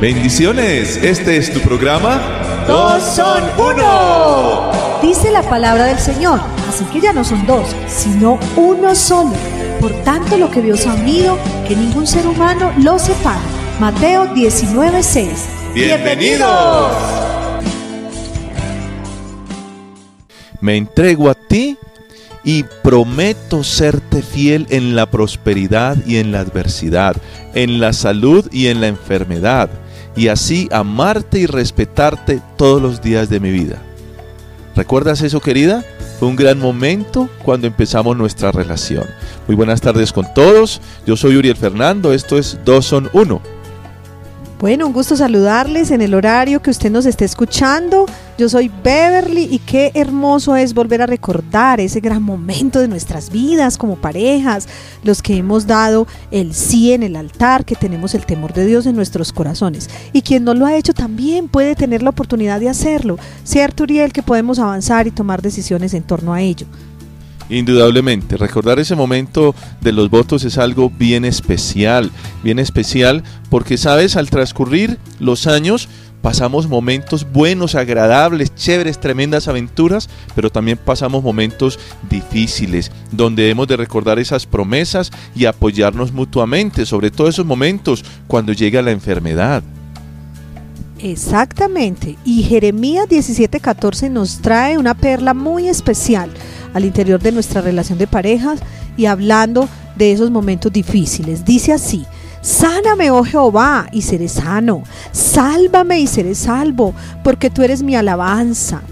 Bendiciones, este es tu programa. Dos son uno. Dice la palabra del Señor, así que ya no son dos, sino uno solo. Por tanto, lo que Dios ha unido, que ningún ser humano lo separe. Mateo 19:6. Bienvenidos. Me entrego a ti y prometo serte fiel en la prosperidad y en la adversidad, en la salud y en la enfermedad y así amarte y respetarte todos los días de mi vida. ¿Recuerdas eso, querida? Fue un gran momento cuando empezamos nuestra relación. Muy buenas tardes con todos. Yo soy Uriel Fernando. Esto es Dos son Uno. Bueno, un gusto saludarles en el horario que usted nos esté escuchando. Yo soy Beverly y qué hermoso es volver a recordar ese gran momento de nuestras vidas como parejas, los que hemos dado el sí en el altar, que tenemos el temor de Dios en nuestros corazones. Y quien no lo ha hecho también puede tener la oportunidad de hacerlo. Cierto, Uriel, que podemos avanzar y tomar decisiones en torno a ello. Indudablemente, recordar ese momento de los votos es algo bien especial, bien especial porque sabes, al transcurrir los años pasamos momentos buenos, agradables, chéveres, tremendas aventuras, pero también pasamos momentos difíciles, donde hemos de recordar esas promesas y apoyarnos mutuamente, sobre todo esos momentos cuando llega la enfermedad. Exactamente, y Jeremías 17:14 nos trae una perla muy especial al interior de nuestra relación de parejas y hablando de esos momentos difíciles. Dice así, Sáname, oh Jehová, y seré sano. Sálvame y seré salvo, porque tú eres mi alabanza.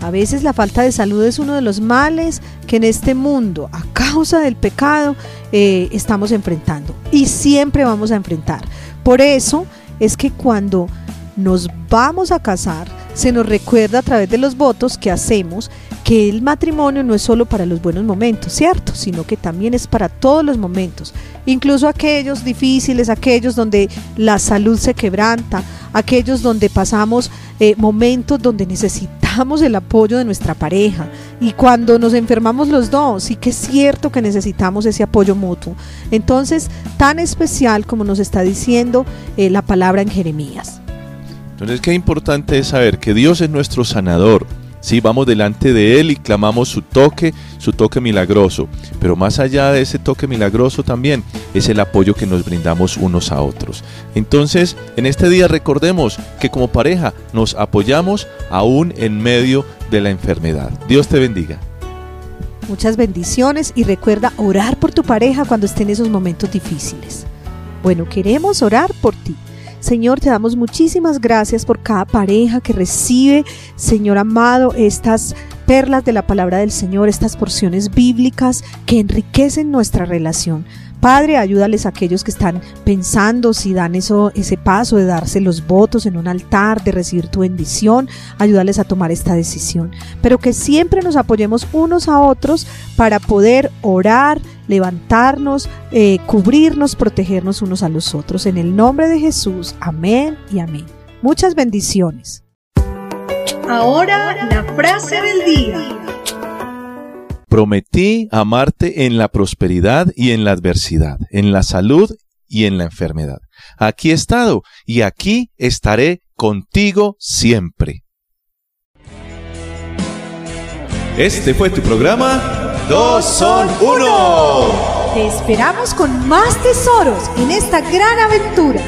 A veces la falta de salud es uno de los males que en este mundo, a causa del pecado, eh, estamos enfrentando y siempre vamos a enfrentar. Por eso es que cuando nos vamos a casar, se nos recuerda a través de los votos que hacemos que el matrimonio no es solo para los buenos momentos, ¿cierto? Sino que también es para todos los momentos, incluso aquellos difíciles, aquellos donde la salud se quebranta, aquellos donde pasamos eh, momentos donde necesitamos el apoyo de nuestra pareja y cuando nos enfermamos los dos, sí que es cierto que necesitamos ese apoyo mutuo. Entonces, tan especial como nos está diciendo eh, la palabra en Jeremías. Entonces, qué importante es saber que Dios es nuestro sanador. Sí, vamos delante de Él y clamamos su toque, su toque milagroso. Pero más allá de ese toque milagroso también es el apoyo que nos brindamos unos a otros. Entonces, en este día recordemos que como pareja nos apoyamos aún en medio de la enfermedad. Dios te bendiga. Muchas bendiciones y recuerda orar por tu pareja cuando esté en esos momentos difíciles. Bueno, queremos orar por ti. Señor, te damos muchísimas gracias por cada pareja que recibe, Señor amado, estas perlas de la palabra del Señor, estas porciones bíblicas que enriquecen nuestra relación. Padre, ayúdales a aquellos que están pensando si dan eso, ese paso de darse los votos en un altar, de recibir tu bendición, ayúdales a tomar esta decisión. Pero que siempre nos apoyemos unos a otros para poder orar, levantarnos, eh, cubrirnos, protegernos unos a los otros. En el nombre de Jesús, amén y amén. Muchas bendiciones. Ahora la frase del día. Prometí amarte en la prosperidad y en la adversidad, en la salud y en la enfermedad. Aquí he estado y aquí estaré contigo siempre. Este fue tu programa Dos son uno. Te esperamos con más tesoros en esta gran aventura.